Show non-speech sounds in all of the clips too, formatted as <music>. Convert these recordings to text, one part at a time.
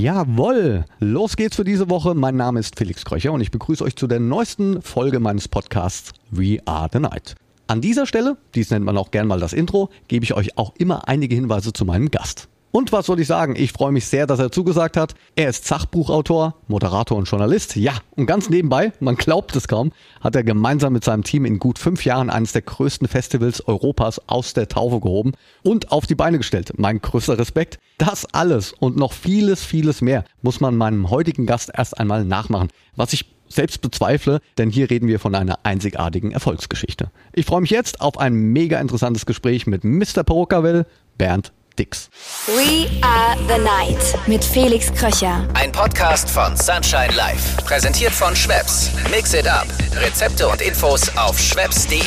Jawoll, los geht's für diese Woche. Mein Name ist Felix Kröcher und ich begrüße euch zu der neuesten Folge meines Podcasts We Are the Night. An dieser Stelle, dies nennt man auch gern mal das Intro, gebe ich euch auch immer einige Hinweise zu meinem Gast. Und was soll ich sagen? Ich freue mich sehr, dass er zugesagt hat. Er ist Sachbuchautor, Moderator und Journalist. Ja, und ganz nebenbei, man glaubt es kaum, hat er gemeinsam mit seinem Team in gut fünf Jahren eines der größten Festivals Europas aus der Taufe gehoben und auf die Beine gestellt. Mein größter Respekt. Das alles und noch vieles, vieles mehr muss man meinem heutigen Gast erst einmal nachmachen. Was ich selbst bezweifle, denn hier reden wir von einer einzigartigen Erfolgsgeschichte. Ich freue mich jetzt auf ein mega interessantes Gespräch mit Mr. Perukaville, Bernd Dix. We are the night mit Felix Kröcher. Ein Podcast von Sunshine Life. Präsentiert von Schweppes. Mix it up. Rezepte und Infos auf schweppes.de.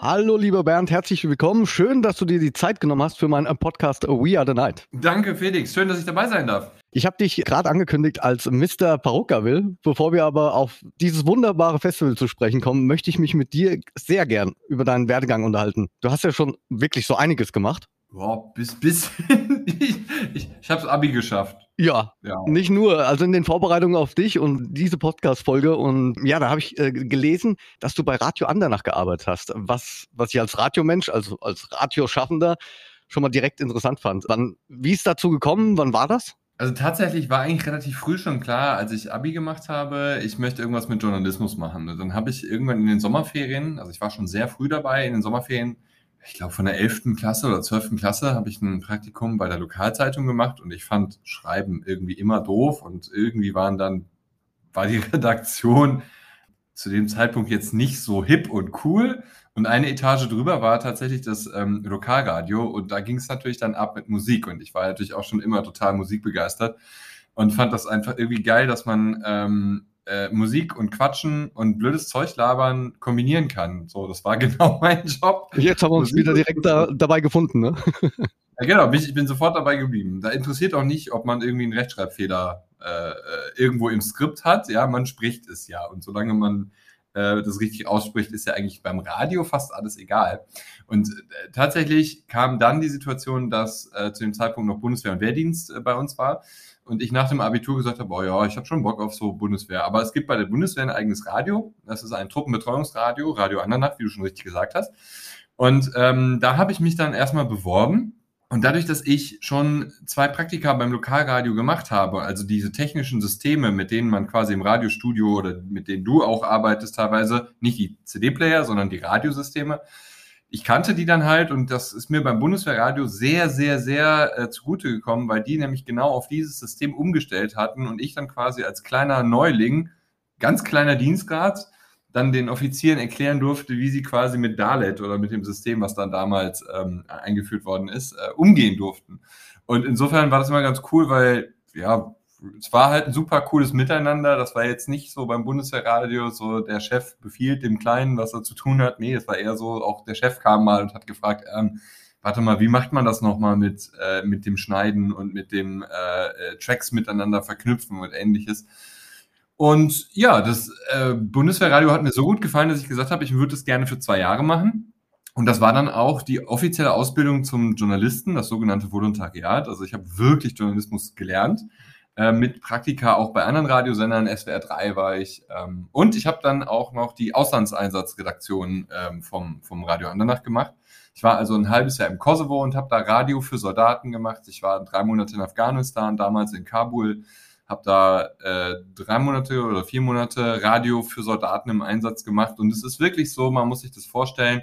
Hallo lieber Bernd, herzlich willkommen. Schön, dass du dir die Zeit genommen hast für meinen Podcast We Are the Night. Danke Felix, schön, dass ich dabei sein darf. Ich habe dich gerade angekündigt als Mr. Parokaville. Bevor wir aber auf dieses wunderbare Festival zu sprechen kommen, möchte ich mich mit dir sehr gern über deinen Werdegang unterhalten. Du hast ja schon wirklich so einiges gemacht. Boah, bis, bis, <laughs> ich, ich, ich habe Abi geschafft. Ja, ja, nicht nur. Also in den Vorbereitungen auf dich und diese Podcast-Folge und ja, da habe ich äh, gelesen, dass du bei Radio Andernach gearbeitet hast, was, was ich als Radiomensch, also als Radioschaffender schon mal direkt interessant fand. Wann, wie ist dazu gekommen? Wann war das? Also tatsächlich war eigentlich relativ früh schon klar, als ich Abi gemacht habe, ich möchte irgendwas mit Journalismus machen. Und dann habe ich irgendwann in den Sommerferien, also ich war schon sehr früh dabei, in den Sommerferien, ich glaube von der 11. Klasse oder 12. Klasse, habe ich ein Praktikum bei der Lokalzeitung gemacht und ich fand Schreiben irgendwie immer doof und irgendwie waren dann, war die <laughs> Redaktion zu dem Zeitpunkt jetzt nicht so hip und cool. Und eine Etage drüber war tatsächlich das ähm, Lokalradio und da ging es natürlich dann ab mit Musik und ich war natürlich auch schon immer total musikbegeistert und fand das einfach irgendwie geil, dass man ähm, äh, Musik und Quatschen und blödes Zeug labern kombinieren kann. So, das war <laughs> genau mein Job. Jetzt haben wir uns Musik wieder direkt da, dabei gefunden, ne? <laughs> ja, genau, ich bin sofort dabei geblieben. Da interessiert auch nicht, ob man irgendwie einen Rechtschreibfehler äh, äh, irgendwo im Skript hat. Ja, man spricht es ja. Und solange man äh, das richtig ausspricht, ist ja eigentlich beim Radio fast alles egal. Und äh, tatsächlich kam dann die Situation, dass äh, zu dem Zeitpunkt noch Bundeswehr und Wehrdienst äh, bei uns war und ich nach dem Abitur gesagt habe, oh ja, ich habe schon Bock auf so Bundeswehr. Aber es gibt bei der Bundeswehr ein eigenes Radio. Das ist ein Truppenbetreuungsradio, Radio Andernach, wie du schon richtig gesagt hast. Und ähm, da habe ich mich dann erstmal beworben und dadurch, dass ich schon zwei Praktika beim Lokalradio gemacht habe, also diese technischen Systeme, mit denen man quasi im Radiostudio oder mit denen du auch arbeitest teilweise, nicht die CD-Player, sondern die Radiosysteme, ich kannte die dann halt und das ist mir beim Bundeswehrradio sehr, sehr, sehr äh, zugute gekommen, weil die nämlich genau auf dieses System umgestellt hatten und ich dann quasi als kleiner Neuling, ganz kleiner Dienstgrad, dann den Offizieren erklären durfte, wie sie quasi mit Dalet oder mit dem System, was dann damals ähm, eingeführt worden ist, äh, umgehen durften. Und insofern war das immer ganz cool, weil ja, es war halt ein super cooles Miteinander. Das war jetzt nicht so beim Bundeswehrradio, so der Chef befiehlt dem Kleinen, was er zu tun hat. Nee, es war eher so, auch der Chef kam mal und hat gefragt, ähm, warte mal, wie macht man das nochmal mit, äh, mit dem Schneiden und mit dem äh, äh Tracks miteinander verknüpfen und ähnliches. Und ja, das äh, Bundeswehrradio hat mir so gut gefallen, dass ich gesagt habe, ich würde es gerne für zwei Jahre machen. Und das war dann auch die offizielle Ausbildung zum Journalisten, das sogenannte Volontariat. Also ich habe wirklich Journalismus gelernt, äh, mit Praktika auch bei anderen Radiosendern, SWR 3 war ich. Ähm, und ich habe dann auch noch die Auslandseinsatzredaktion ähm, vom, vom Radio Andernach gemacht. Ich war also ein halbes Jahr im Kosovo und habe da Radio für Soldaten gemacht. Ich war drei Monate in Afghanistan, damals in Kabul habe da äh, drei Monate oder vier Monate Radio für Soldaten im Einsatz gemacht. Und es ist wirklich so, man muss sich das vorstellen,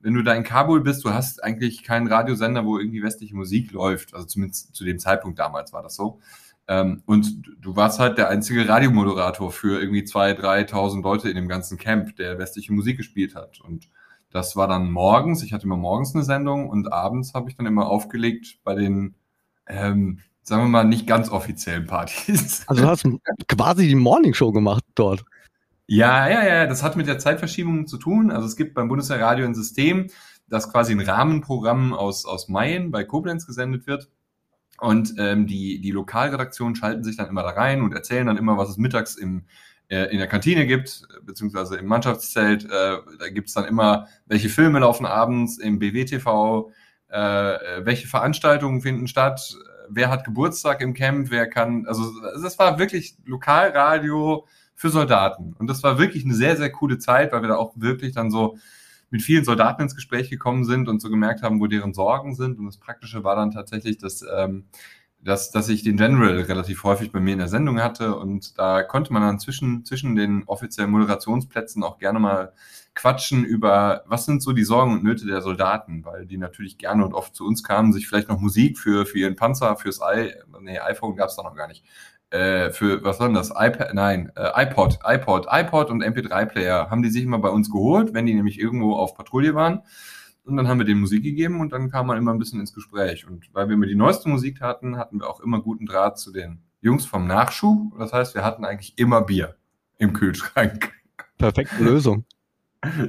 wenn du da in Kabul bist, du hast eigentlich keinen Radiosender, wo irgendwie westliche Musik läuft. Also zumindest zu dem Zeitpunkt damals war das so. Ähm, und du warst halt der einzige Radiomoderator für irgendwie 2.000, 3.000 Leute in dem ganzen Camp, der westliche Musik gespielt hat. Und das war dann morgens. Ich hatte immer morgens eine Sendung und abends habe ich dann immer aufgelegt bei den ähm, sagen wir mal, nicht ganz offiziellen Partys. <laughs> Also du hast quasi die Morning Show gemacht dort. Ja, ja, ja, das hat mit der Zeitverschiebung zu tun. Also es gibt beim Bundeswehrradio ein System, das quasi ein Rahmenprogramm aus, aus Mayen bei Koblenz gesendet wird. Und ähm, die, die Lokalredaktionen schalten sich dann immer da rein und erzählen dann immer, was es mittags im, äh, in der Kantine gibt, beziehungsweise im Mannschaftszelt. Äh, da gibt's dann immer, welche Filme laufen abends im BWTV, äh, welche Veranstaltungen finden statt, wer hat Geburtstag im Camp, wer kann, also das war wirklich Lokalradio für Soldaten. Und das war wirklich eine sehr, sehr coole Zeit, weil wir da auch wirklich dann so mit vielen Soldaten ins Gespräch gekommen sind und so gemerkt haben, wo deren Sorgen sind. Und das Praktische war dann tatsächlich, dass, ähm, dass, dass ich den General relativ häufig bei mir in der Sendung hatte. Und da konnte man dann zwischen, zwischen den offiziellen Moderationsplätzen auch gerne mal quatschen über, was sind so die Sorgen und Nöte der Soldaten, weil die natürlich gerne und oft zu uns kamen, sich vielleicht noch Musik für, für ihren Panzer, fürs i, nee, iPhone gab es da noch gar nicht, äh, für, was war denn das? iPad, nein, äh, iPod, iPod, iPod und MP3-Player haben die sich immer bei uns geholt, wenn die nämlich irgendwo auf Patrouille waren. Und dann haben wir denen Musik gegeben und dann kam man immer ein bisschen ins Gespräch. Und weil wir immer die neueste Musik hatten, hatten wir auch immer guten Draht zu den Jungs vom Nachschub. Das heißt, wir hatten eigentlich immer Bier im Kühlschrank. Perfekte Lösung.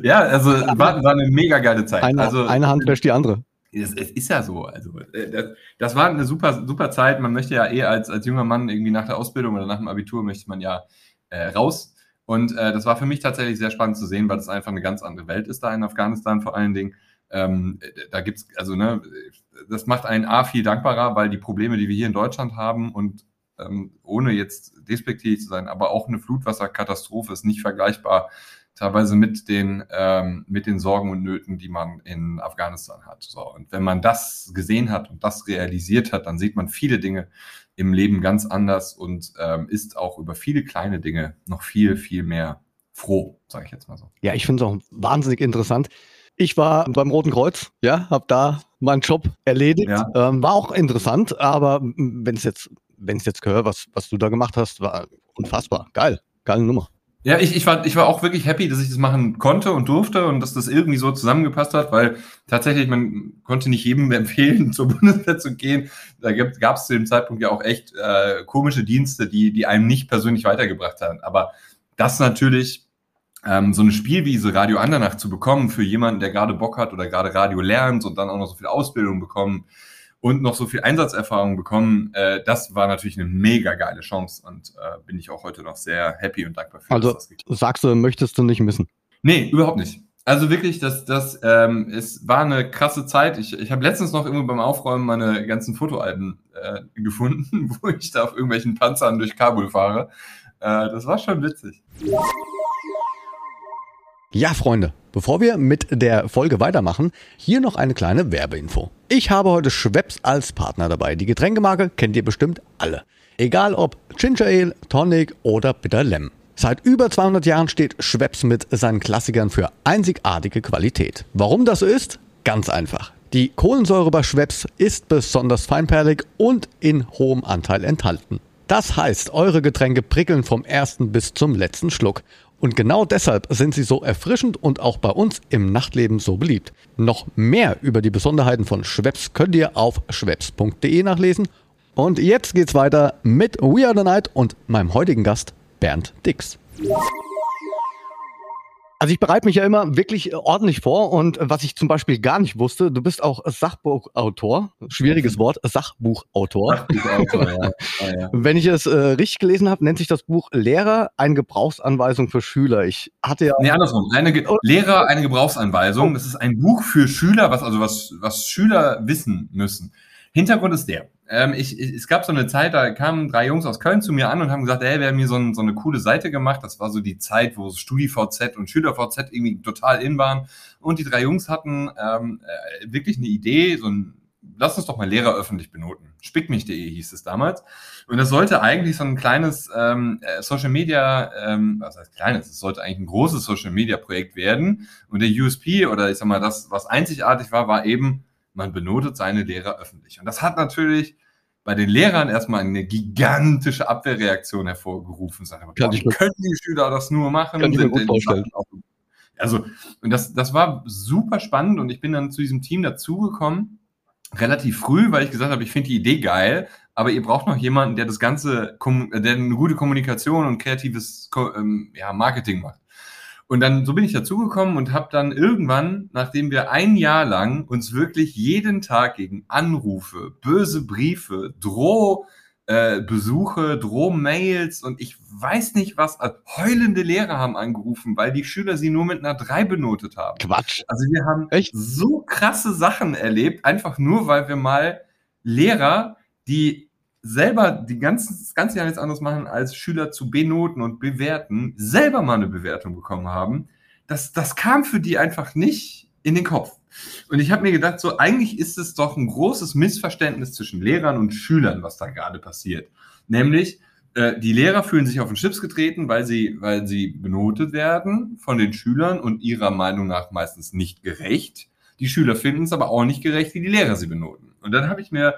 Ja, also war, war eine mega geile Zeit. Eine, also, eine Hand wäscht die andere. Es, es, ist ja so. Also, äh, das, das, war eine super, super Zeit. Man möchte ja eh als, als junger Mann irgendwie nach der Ausbildung oder nach dem Abitur möchte man ja äh, raus. Und äh, das war für mich tatsächlich sehr spannend zu sehen, weil das einfach eine ganz andere Welt ist da in Afghanistan vor allen Dingen. Ähm, da gibt's, also, ne, das macht einen A viel dankbarer, weil die Probleme, die wir hier in Deutschland haben und ähm, ohne jetzt despektiv zu sein, aber auch eine Flutwasserkatastrophe ist nicht vergleichbar teilweise mit den, ähm, mit den Sorgen und Nöten, die man in Afghanistan hat. So, und wenn man das gesehen hat und das realisiert hat, dann sieht man viele Dinge im Leben ganz anders und ähm, ist auch über viele kleine Dinge noch viel, viel mehr froh, sage ich jetzt mal so. Ja, ich finde es auch wahnsinnig interessant. Ich war beim Roten Kreuz, ja, habe da meinen Job erledigt. Ja. Ähm, war auch interessant, aber wenn es jetzt, wenn es jetzt gehört, was, was du da gemacht hast, war unfassbar. Geil, geile Nummer. Ja, ich, ich, war, ich war auch wirklich happy, dass ich das machen konnte und durfte und dass das irgendwie so zusammengepasst hat, weil tatsächlich man konnte nicht jedem <laughs> empfehlen, zur Bundeswehr zu gehen. Da gab es zu dem Zeitpunkt ja auch echt äh, komische Dienste, die, die einem nicht persönlich weitergebracht haben. Aber das natürlich, ähm, so eine Spielwiese Radio Andernach zu bekommen für jemanden, der gerade Bock hat oder gerade Radio lernt und dann auch noch so viel Ausbildung bekommen, und noch so viel Einsatzerfahrung bekommen, äh, das war natürlich eine mega geile Chance und äh, bin ich auch heute noch sehr happy und dankbar für. Also sagst du, möchtest du nicht missen? Nee, überhaupt nicht. Also wirklich, das, das, ähm, es war eine krasse Zeit. Ich, ich habe letztens noch irgendwo beim Aufräumen meine ganzen Fotoalben äh, gefunden, <laughs> wo ich da auf irgendwelchen Panzern durch Kabul fahre. Äh, das war schon witzig. Ja, Freunde, bevor wir mit der Folge weitermachen, hier noch eine kleine Werbeinfo. Ich habe heute Schweppes als Partner dabei. Die Getränkemarke kennt ihr bestimmt alle. Egal ob Ginger Ale, Tonic oder Bitter Lem. Seit über 200 Jahren steht Schweppes mit seinen Klassikern für einzigartige Qualität. Warum das so ist? Ganz einfach. Die Kohlensäure bei Schweppes ist besonders feinperlig und in hohem Anteil enthalten. Das heißt, eure Getränke prickeln vom ersten bis zum letzten Schluck. Und genau deshalb sind sie so erfrischend und auch bei uns im Nachtleben so beliebt. Noch mehr über die Besonderheiten von Schweppes könnt ihr auf schweppes.de nachlesen. Und jetzt geht's weiter mit We Are the Night und meinem heutigen Gast Bernd Dix. Also ich bereite mich ja immer wirklich äh, ordentlich vor und äh, was ich zum Beispiel gar nicht wusste, du bist auch Sachbuchautor, schwieriges Wort, Sachbuchautor. Sachbuchautor ja. <laughs> Ah, ja. Wenn ich es äh, richtig gelesen habe, nennt sich das Buch Lehrer, eine Gebrauchsanweisung für Schüler. Ich hatte ja... Nee, andersrum. Eine Ge oh. Lehrer, eine Gebrauchsanweisung. Das ist ein Buch für Schüler, was also was, was Schüler wissen müssen. Hintergrund ist der. Ähm, ich, ich, es gab so eine Zeit, da kamen drei Jungs aus Köln zu mir an und haben gesagt, ey, wir haben hier so, ein, so eine coole Seite gemacht. Das war so die Zeit, wo StudiVZ und SchülerVZ irgendwie total in waren. Und die drei Jungs hatten ähm, äh, wirklich eine Idee, so ein, lass uns doch mal Lehrer öffentlich benoten. Spickmich.de hieß es damals. Und das sollte eigentlich so ein kleines ähm, äh, Social Media, ähm, was heißt kleines, es sollte eigentlich ein großes Social Media Projekt werden. Und der USP oder ich sag mal, das, was einzigartig war, war eben, man benotet seine Lehrer öffentlich. Und das hat natürlich bei den Lehrern erstmal eine gigantische Abwehrreaktion hervorgerufen. Sagen, kann ich können die Schüler das nur machen? Kann ich mir gut vorstellen. Also, und das, das war super spannend und ich bin dann zu diesem Team dazugekommen, relativ früh, weil ich gesagt habe, ich finde die Idee geil, aber ihr braucht noch jemanden, der das Ganze, der eine gute Kommunikation und kreatives ähm, ja, Marketing macht. Und dann, so bin ich dazugekommen und habe dann irgendwann, nachdem wir ein Jahr lang uns wirklich jeden Tag gegen Anrufe, böse Briefe, Droh, äh, Besuche, Drohmails und ich weiß nicht was. Also heulende Lehrer haben angerufen, weil die Schüler sie nur mit einer 3 benotet haben. Quatsch. Also wir haben Echt? so krasse Sachen erlebt, einfach nur, weil wir mal Lehrer, die selber die ganzen, das ganze Jahr nichts anderes machen, als Schüler zu benoten und bewerten, selber mal eine Bewertung bekommen haben. Das, das kam für die einfach nicht in den Kopf. Und ich habe mir gedacht, so eigentlich ist es doch ein großes Missverständnis zwischen Lehrern und Schülern, was da gerade passiert. Nämlich, äh, die Lehrer fühlen sich auf den Chips getreten, weil sie, weil sie benotet werden von den Schülern und ihrer Meinung nach meistens nicht gerecht. Die Schüler finden es aber auch nicht gerecht, wie die Lehrer sie benoten. Und dann habe ich mir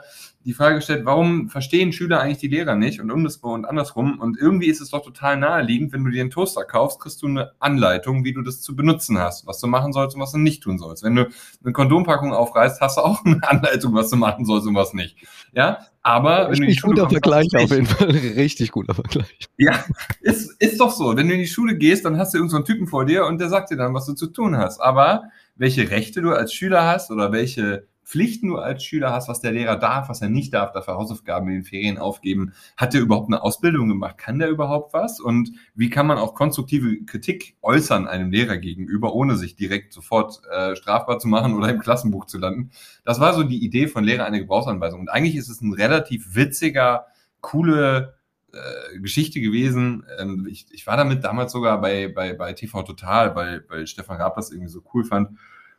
die Frage gestellt, warum verstehen Schüler eigentlich die Lehrer nicht und andersrum und andersrum? Und irgendwie ist es doch total naheliegend, wenn du dir einen Toaster kaufst, kriegst du eine Anleitung, wie du das zu benutzen hast, was du machen sollst und was du nicht tun sollst. Wenn du eine Kondompackung aufreißt, hast du auch eine Anleitung, was du machen sollst und was nicht. Ja, aber wenn du in die Richtig Schule guter Vergleich auf jeden Fall. <laughs> Richtig guter Vergleich. Ja, ist, ist doch so. Wenn du in die Schule gehst, dann hast du irgendeinen so einen Typen vor dir und der sagt dir dann, was du zu tun hast. Aber welche Rechte du als Schüler hast oder welche Pflichten du als Schüler hast, was der Lehrer darf, was er nicht darf, dafür Hausaufgaben in den Ferien aufgeben. Hat der überhaupt eine Ausbildung gemacht? Kann der überhaupt was? Und wie kann man auch konstruktive Kritik äußern einem Lehrer gegenüber, ohne sich direkt sofort äh, strafbar zu machen oder im Klassenbuch zu landen? Das war so die Idee von Lehrer eine Gebrauchsanweisung. Und eigentlich ist es ein relativ witziger, coole äh, Geschichte gewesen. Ähm, ich, ich war damit damals sogar bei, bei, bei TV Total, weil, weil Stefan Raab das irgendwie so cool fand.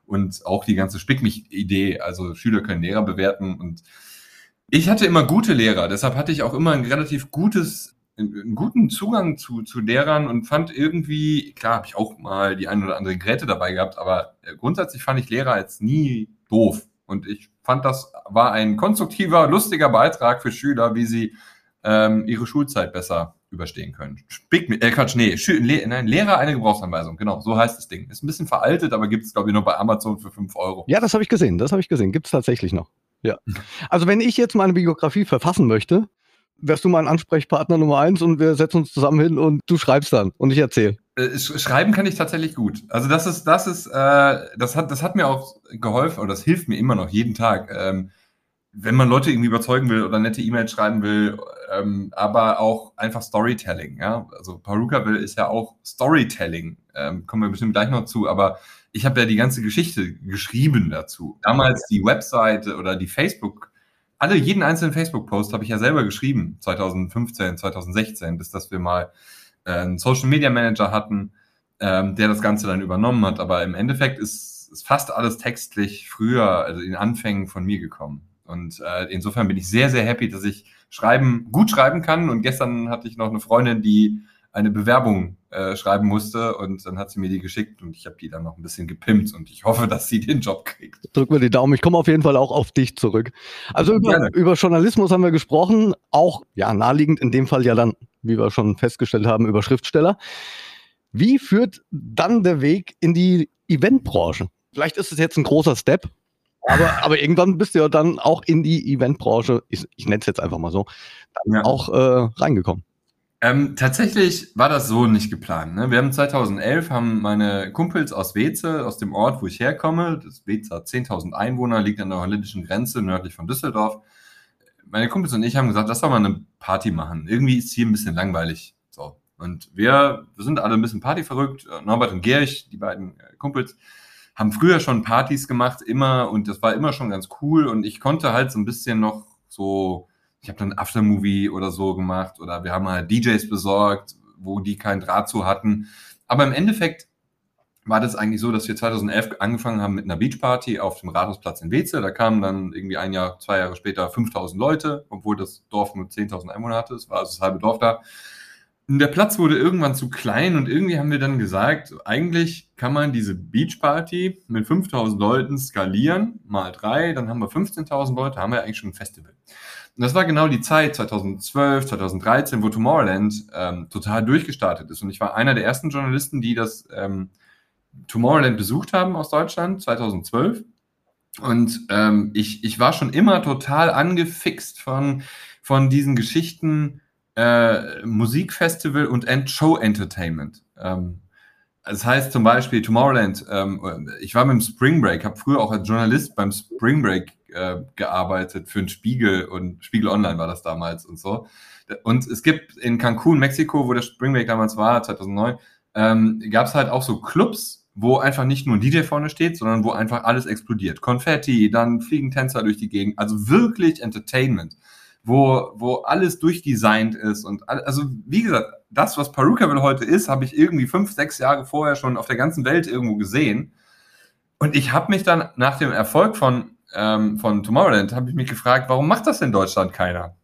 Und auch die ganze Spick mich-Idee, also Schüler können Lehrer bewerten. Und ich hatte immer gute Lehrer, deshalb hatte ich auch immer ein relativ gutes, einen guten Zugang zu, zu Lehrern und fand irgendwie, klar habe ich auch mal die ein oder andere Geräte dabei gehabt, aber äh, grundsätzlich fand ich Lehrer jetzt nie doof. Und ich fand, das war ein konstruktiver, lustiger Beitrag für Schüler, wie sie ähm, ihre Schulzeit besser überstehen können. Spick mit, äh, Quatsch, nee, Le nein, Lehrer eine Gebrauchsanweisung, genau, so heißt das Ding. Ist ein bisschen veraltet, aber gibt es, glaube ich, nur bei Amazon für 5 Euro. Ja, das habe ich gesehen. Das habe ich gesehen. Gibt es tatsächlich noch. Ja. <laughs> Also wenn ich jetzt meine Biografie verfassen möchte, wärst du mein Ansprechpartner Nummer eins und wir setzen uns zusammen hin und du schreibst dann und ich erzähle. Äh, sch- Schreiben kann ich tatsächlich gut. Also das ist, das ist, äh, das hat, das hat mir auch geholfen und das hilft mir immer noch jeden Tag. Ähm, wenn man Leute irgendwie überzeugen will oder nette E-Mails schreiben will, ähm, aber auch einfach Storytelling. Ja, also Perukaville ist ja auch Storytelling. Ähm, kommen wir bestimmt gleich noch zu. Aber ich habe ja die ganze Geschichte geschrieben dazu. Damals die Webseite oder die Facebook. Alle, jeden einzelnen Facebook-Post habe ich ja selber geschrieben, 2015, 2016, bis dass wir mal äh, einen Social Media Manager hatten, ähm, der das Ganze dann übernommen hat. Aber im Endeffekt ist, ist fast alles textlich früher, also in Anfängen von mir gekommen. Und äh, insofern bin ich sehr, sehr happy, dass ich schreiben, gut schreiben kann. Und gestern hatte ich noch eine Freundin, die eine Bewerbung äh, schreiben musste und dann hat sie mir die geschickt und ich habe die dann noch ein bisschen gepimpt und ich hoffe, dass sie den Job kriegt. Drück mir die Daumen. Ich komme auf jeden Fall auch auf dich zurück. Also über, über Journalismus haben wir gesprochen. Auch, ja, naheliegend in dem Fall ja dann, wie wir schon festgestellt haben, über Schriftsteller. Wie führt dann der Weg in die Eventbranche? Vielleicht ist es jetzt ein großer Step, aber, aber irgendwann bist du ja dann auch in die Eventbranche, ich, ich nenne es jetzt einfach mal so, dann Ja. auch äh, reingekommen. Ähm, tatsächlich war das so nicht geplant. Ne? Wir haben 2011 haben meine Kumpels aus Weze, aus dem Ort, wo ich herkomme, das Weze hat 10.000 Einwohner, liegt an der holländischen Grenze nördlich von Düsseldorf. Meine Kumpels und ich haben gesagt, lass doch mal eine Party machen. Irgendwie ist hier ein bisschen langweilig. So. Und wir, wir sind alle ein bisschen partyverrückt. Norbert und Gerich, die beiden äh, Kumpels, haben früher schon Partys gemacht, immer, und das war immer schon ganz cool. Und ich konnte halt so ein bisschen noch so, ich habe dann Aftermovie oder so gemacht oder wir haben halt DJs besorgt, wo die keinen Draht zu hatten. Aber im Endeffekt war das eigentlich so, dass wir 2011 angefangen haben mit einer Beachparty auf dem Rathausplatz in Weze. Da kamen dann irgendwie ein Jahr, zwei Jahre später 5000 Leute, obwohl das Dorf nur 10.000 Einwohner hatte. Es war also das halbe Dorf da. Und der Platz wurde irgendwann zu klein und irgendwie haben wir dann gesagt, eigentlich kann man diese Beachparty mit 5000 Leuten skalieren, mal drei, dann haben wir 15.000 Leute, haben wir eigentlich schon ein Festival. Und das war genau die Zeit, 2012, 2013, wo Tomorrowland ähm, total durchgestartet ist. Und ich war einer der ersten Journalisten, die das ähm, Tomorrowland besucht haben aus Deutschland, 2012. Und ähm, ich, ich war schon immer total angefixt von, von diesen Geschichten äh, Musikfestival und Ent- Show-Entertainment. Ähm, das heißt zum Beispiel Tomorrowland, ähm, ich war mit dem Spring Break, habe früher auch als Journalist beim Spring Break äh, gearbeitet für den Spiegel und Spiegel Online war das damals und so. Und es gibt in Cancun, Mexiko, wo der Spring Break damals war, 2009, ähm, gab es halt auch so Clubs, wo einfach nicht nur ein DJ vorne steht, sondern wo einfach alles explodiert. Konfetti, dann fliegen Tänzer durch die Gegend, also wirklich Entertainment, wo, wo alles durchdesignt ist und also wie gesagt, das, was Perukaville heute ist, habe ich irgendwie fünf, sechs Jahre vorher schon auf der ganzen Welt irgendwo gesehen. Und ich habe mich dann nach dem Erfolg von, ähm, von Tomorrowland, habe ich mich gefragt, warum macht das in Deutschland keiner?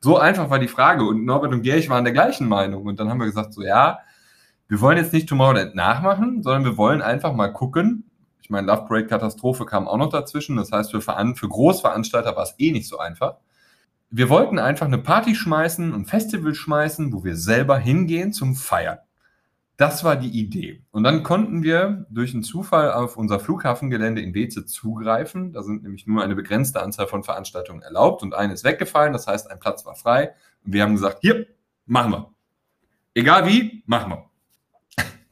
So einfach war die Frage. Und Norbert und Gerich waren der gleichen Meinung. Und dann haben wir gesagt, so ja, wir wollen jetzt nicht Tomorrowland nachmachen, sondern wir wollen einfach mal gucken. Ich meine, Love Parade Katastrophe kam auch noch dazwischen. Das heißt, für, für Großveranstalter war es eh nicht so einfach. Wir wollten einfach eine Party schmeißen, ein Festival schmeißen, wo wir selber hingehen zum Feiern. Das war die Idee. Und dann konnten wir durch einen Zufall auf unser Flughafengelände in Weze zugreifen. Da sind nämlich nur eine begrenzte Anzahl von Veranstaltungen erlaubt und eine ist weggefallen. Das heißt, ein Platz war frei. Und wir haben gesagt, hier, machen wir. Egal wie, machen wir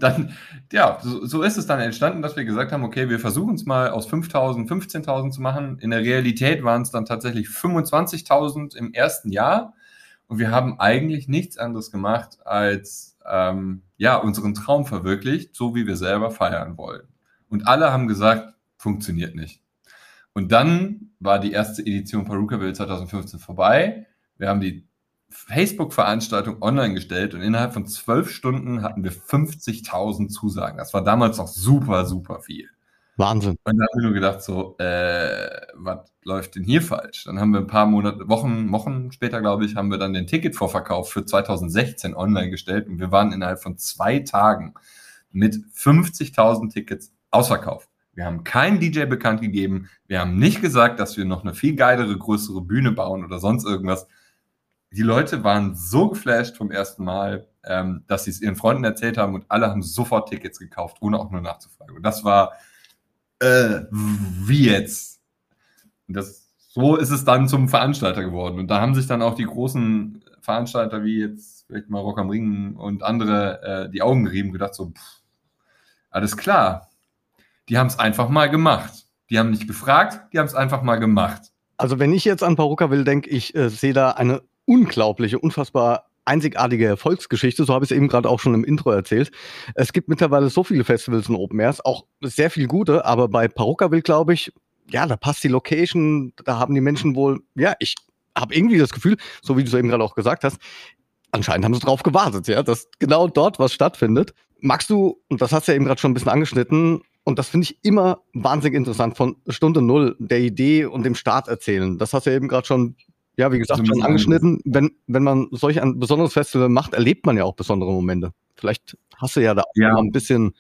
dann, ja, so, so, ist es dann entstanden, dass wir gesagt haben, okay, wir versuchen es mal aus 5.000, 15.000 zu machen. In der Realität waren es dann tatsächlich 25.000 im ersten Jahr. Und wir haben eigentlich nichts anderes gemacht, als ähm, ja, unseren Traum verwirklicht, so wie wir selber feiern wollen. Und alle haben gesagt, funktioniert nicht. Und dann war die erste Edition Perukaville 2015 vorbei. Wir haben die Facebook-Veranstaltung online gestellt und innerhalb von zwölf Stunden hatten wir 50.000 Zusagen. Das war damals noch super, super viel. Wahnsinn. Und da haben wir nur gedacht, so, äh, was läuft denn hier falsch? Dann haben wir ein paar Monate, Wochen, Wochen später, glaube ich, haben wir dann den Ticketvorverkauf für 2016 online gestellt und wir waren innerhalb von zwei Tagen mit 50.000 Tickets ausverkauft. Wir haben keinen DJ bekannt gegeben. Wir haben nicht gesagt, dass wir noch eine viel geilere, größere Bühne bauen oder sonst irgendwas die Leute waren so geflasht vom ersten Mal, ähm, dass sie es ihren Freunden erzählt haben und alle haben sofort Tickets gekauft, ohne auch nur nachzufragen. Und das war, äh, wie jetzt? Und das, so ist es dann zum Veranstalter geworden. Und da haben sich dann auch die großen Veranstalter wie jetzt vielleicht mal Rock am Ring und andere äh, die Augen gerieben, gedacht so, pff, alles klar. Die haben es einfach mal gemacht. Die haben nicht gefragt, die haben es einfach mal gemacht. Also wenn ich jetzt an Paruka will, denke ich, äh, sehe da eine unglaubliche, unfassbar einzigartige Erfolgsgeschichte, so habe ich es eben gerade auch schon im Intro erzählt. Es gibt mittlerweile so viele Festivals und Open Airs, auch sehr viel gute, aber bei Parucaville glaube ich, ja, da passt die Location, da haben die Menschen wohl, ja, ich habe irgendwie das Gefühl, so wie du es eben gerade auch gesagt hast, anscheinend haben sie drauf gewartet, ja, dass genau dort was stattfindet. Magst du, und das hast du ja eben gerade schon ein bisschen angeschnitten, und das finde ich immer wahnsinnig interessant, von Stunde Null der Idee und dem Start erzählen. Das hast du ja eben gerade schon ja, wie gesagt, schon angeschnitten. Wenn, wenn man solch ein besonderes Festival macht, erlebt man ja auch besondere Momente. Vielleicht hast du ja da ja. ein bisschen,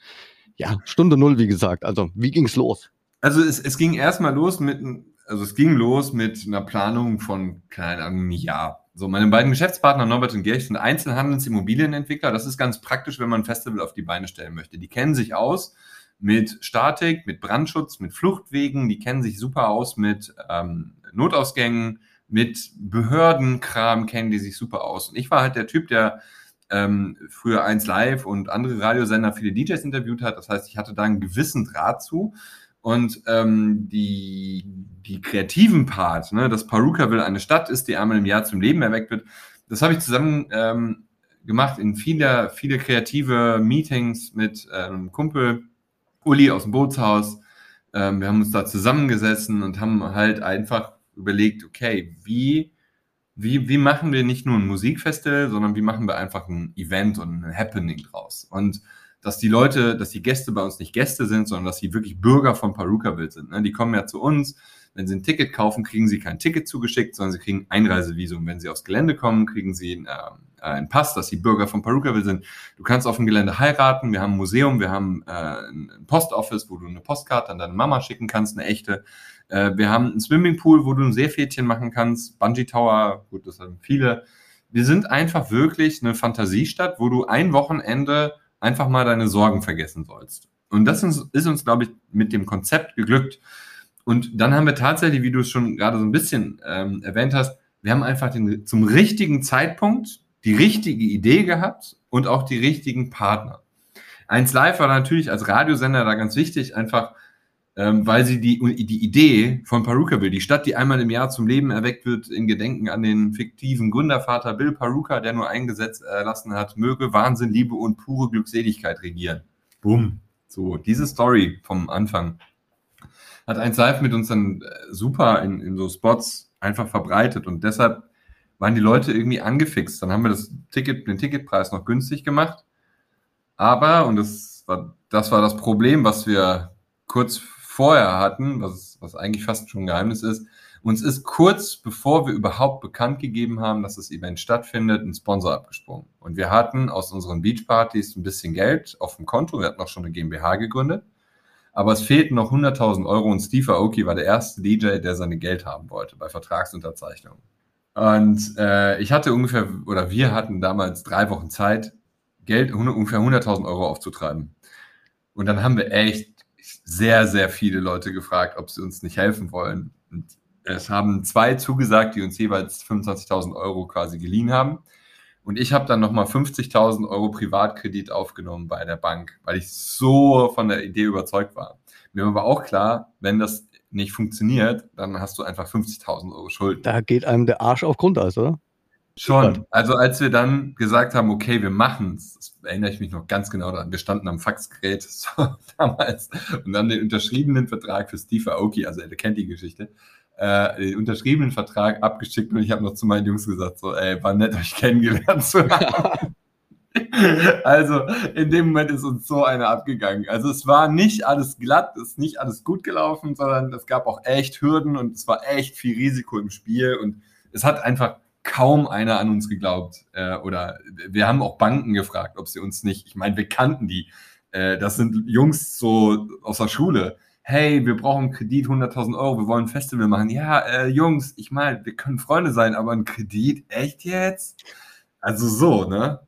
ja, Stunde Null, wie gesagt. Also, wie ging's los? Also, es, es ging erstmal los mit, also es ging los mit einer Planung von, keine Ahnung, einem Jahr. So, meine beiden Geschäftspartner Norbert und Gerch sind Einzelhandelsimmobilienentwickler. Das ist ganz praktisch, wenn man ein Festival auf die Beine stellen möchte. Die kennen sich aus mit Statik, mit Brandschutz, mit Fluchtwegen. Die kennen sich super aus mit ähm, Notausgängen, mit Behördenkram kennen die sich super aus. Und ich war halt der Typ, der ähm, früher 1 Live und andere Radiosender viele DJs interviewt hat. Das heißt, ich hatte da einen gewissen Draht zu. Und ähm, die, die kreativen Part, ne, dass will eine Stadt ist, die einmal im Jahr zum Leben erweckt wird, das habe ich zusammen ähm, gemacht in viele, viele kreative Meetings mit einem Kumpel, Uli aus dem Bootshaus. Ähm, wir haben uns da zusammengesessen und haben halt einfach überlegt, okay, wie, wie, wie machen wir nicht nur ein Musikfestival, sondern wie machen wir einfach ein Event und ein Happening draus? Und dass die Leute, dass die Gäste bei uns nicht Gäste sind, sondern dass sie wirklich Bürger von Perukaville sind. Ne? Die kommen ja zu uns. Wenn sie ein Ticket kaufen, kriegen sie kein Ticket zugeschickt, sondern sie kriegen Einreisevisum. Wenn sie aufs Gelände kommen, kriegen sie ein, äh, einen Pass, dass sie Bürger von Perukaville sind. Du kannst auf dem Gelände heiraten. Wir haben ein Museum, wir haben äh, ein Postoffice, wo du eine Postkarte an deine Mama schicken kannst, eine echte. Äh, wir haben einen Swimmingpool, wo du ein Seepferdchen machen kannst, Bungee Tower, gut, das haben viele. Wir sind einfach wirklich eine Fantasiestadt, wo du ein Wochenende einfach mal deine Sorgen vergessen sollst. Und das ist, uns, glaube ich, mit dem Konzept geglückt. Und dann haben wir tatsächlich, wie du es schon gerade so ein bisschen ähm, erwähnt hast, wir haben einfach den, zum richtigen Zeitpunkt die richtige Idee gehabt und auch die richtigen Partner. 1 Live war natürlich als Radiosender da ganz wichtig, einfach ähm, weil sie die, die Idee von Paruka will, die Stadt, die einmal im Jahr zum Leben erweckt wird, in Gedenken an den fiktiven Gründervater Bill Paruka, der nur ein Gesetz erlassen hat, möge Wahnsinn, Liebe und pure Glückseligkeit regieren. Bumm. So, diese Story vom Anfang hat 1 Live mit uns dann äh, super in, in so Spots einfach verbreitet und deshalb waren die Leute irgendwie angefixt. Dann haben wir das Ticket, den Ticketpreis noch günstig gemacht. Aber, und das war, das war das Problem, was wir kurz vorher hatten, was, was eigentlich fast schon ein Geheimnis ist, uns ist kurz bevor wir überhaupt bekannt gegeben haben, dass das Event stattfindet, ein Sponsor abgesprungen. Und wir hatten aus unseren Beachpartys ein bisschen Geld auf dem Konto. Wir hatten auch schon eine GmbH gegründet. Aber es fehlten noch 100.000 Euro und Steve Aoki war der erste DJ, der seine Geld haben wollte bei Vertragsunterzeichnung. Und äh, ich hatte ungefähr, oder wir hatten damals drei Wochen Zeit, Geld ungefähr 100.000 Euro aufzutreiben. Und dann haben wir echt sehr, sehr viele Leute gefragt, ob sie uns nicht helfen wollen. Und es haben zwei zugesagt, die uns jeweils 25.000 Euro quasi geliehen haben. Und ich habe dann nochmal 50.000 Euro Privatkredit aufgenommen bei der Bank, weil ich so von der Idee überzeugt war. Mir war aber auch klar, wenn das nicht funktioniert, dann hast du einfach 50.000 Euro Schulden. Da geht einem der Arsch auf Grundeis, oder? Schon. Also als wir dann gesagt haben, okay, wir machen es, erinnere ich mich noch ganz genau daran. Wir standen am Faxgerät <laughs> so, damals und dann den unterschriebenen Vertrag für Steve Aoki, also er kennt die Geschichte, äh, den unterschriebenen Vertrag abgeschickt und ich habe noch zu meinen Jungs gesagt, so, ey, war nett, euch kennengelernt zu haben. <laughs> also in dem Moment ist uns so einer abgegangen. Also es war nicht alles glatt, es ist nicht alles gut gelaufen, sondern es gab auch echt Hürden und es war echt viel Risiko im Spiel und es hat einfach kaum einer an uns geglaubt. Äh, oder wir haben auch Banken gefragt, ob sie uns nicht, ich meine, wir kannten die. Äh, das sind Jungs so aus der Schule. Hey, wir brauchen Kredit, 100.000 Euro, wir wollen ein Festival machen. Ja, äh, Jungs, ich meine, wir können Freunde sein, aber ein Kredit, echt jetzt? Also so, ne?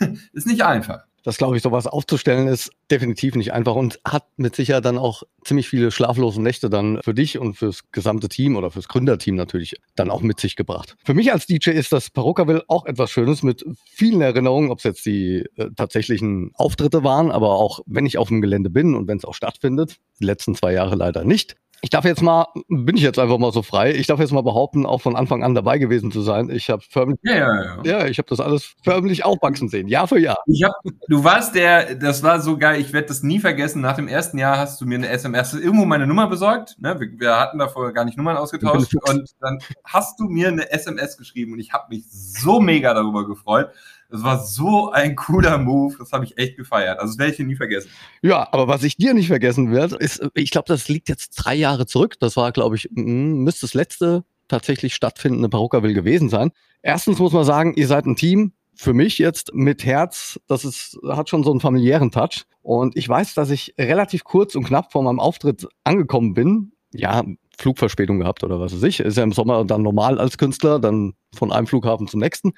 <laughs> Ist nicht einfach das glaube ich, sowas aufzustellen ist definitiv nicht einfach und hat mit Sicherheit dann auch ziemlich viele schlaflose Nächte dann für dich und fürs gesamte Team oder fürs Gründerteam natürlich dann auch mit sich gebracht. Für mich als DJ ist das Parokaville auch etwas Schönes mit vielen Erinnerungen, ob es jetzt die äh, tatsächlichen Auftritte waren, aber auch wenn ich auf dem Gelände bin und wenn es auch stattfindet. Die letzten zwei Jahre leider nicht. Ich darf jetzt mal, bin ich jetzt einfach mal so frei, ich darf jetzt mal behaupten, auch von Anfang an dabei gewesen zu sein. Ich habe förmlich, ja, ja, ja. ja, ich habe das alles förmlich aufwachsen sehen, Jahr für Jahr. Ich hab, du warst der, das war so geil, ich werde das nie vergessen. Nach dem ersten Jahr hast du mir eine SMS, irgendwo meine Nummer besorgt. Ne? Wir, wir hatten davor gar nicht Nummern ausgetauscht <laughs> und dann hast du mir eine SMS geschrieben und ich habe mich so mega darüber gefreut. Das war so ein cooler Move. Das habe ich echt gefeiert. Also das werde ich dir nie vergessen. Ja, aber was ich dir nicht vergessen werde, ist, ich glaube, das liegt jetzt drei Jahre zurück. Das war, glaube ich, müsste das letzte tatsächlich stattfindende Barocker gewesen sein. Erstens muss man sagen, ihr seid ein Team, für mich jetzt mit Herz, das ist, hat schon so einen familiären Touch. Und ich weiß, dass ich relativ kurz und knapp vor meinem Auftritt angekommen bin. Ja, Flugverspätung gehabt oder was weiß ich. Ist ja im Sommer dann normal als Künstler, dann von einem Flughafen zum nächsten.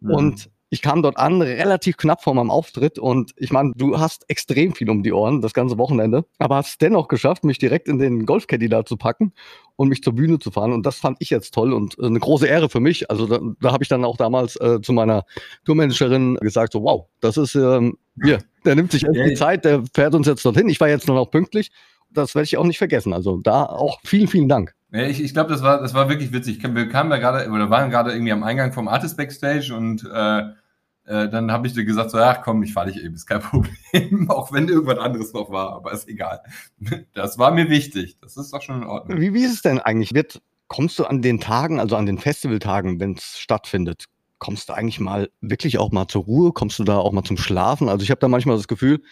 Mhm. Und ich kam dort an, relativ knapp vor meinem Auftritt und ich meine, du hast extrem viel um die Ohren das ganze Wochenende, aber hast es dennoch geschafft, mich direkt in den Golfcaddy da zu packen und mich zur Bühne zu fahren und das fand ich jetzt toll und äh, eine große Ehre für mich. Also da, da habe ich dann auch damals äh, zu meiner Tourmanagerin gesagt, so wow, das ist ähm, hier, der nimmt sich echt die Zeit, der fährt uns jetzt dorthin. Ich war jetzt nur noch pünktlich. Das werde ich auch nicht vergessen. Also da auch vielen, vielen Dank. Ja, ich, ich glaube, das war, das war wirklich witzig. Wir kamen da gerade, oder waren gerade irgendwie am Eingang vom Artist Backstage und äh, äh, dann habe ich dir gesagt, so, ach komm, ich fahre dich eben, ist kein <laughs> Problem, auch wenn irgendwas anderes noch war, aber ist egal. Das war mir wichtig, das ist doch schon in Ordnung. Wie, wie ist es denn eigentlich? Wird, kommst du an den Tagen, also an den Festivaltagen, wenn es stattfindet, kommst du eigentlich mal wirklich auch mal zur Ruhe? Kommst du da auch mal zum Schlafen? Also ich habe da manchmal das Gefühl,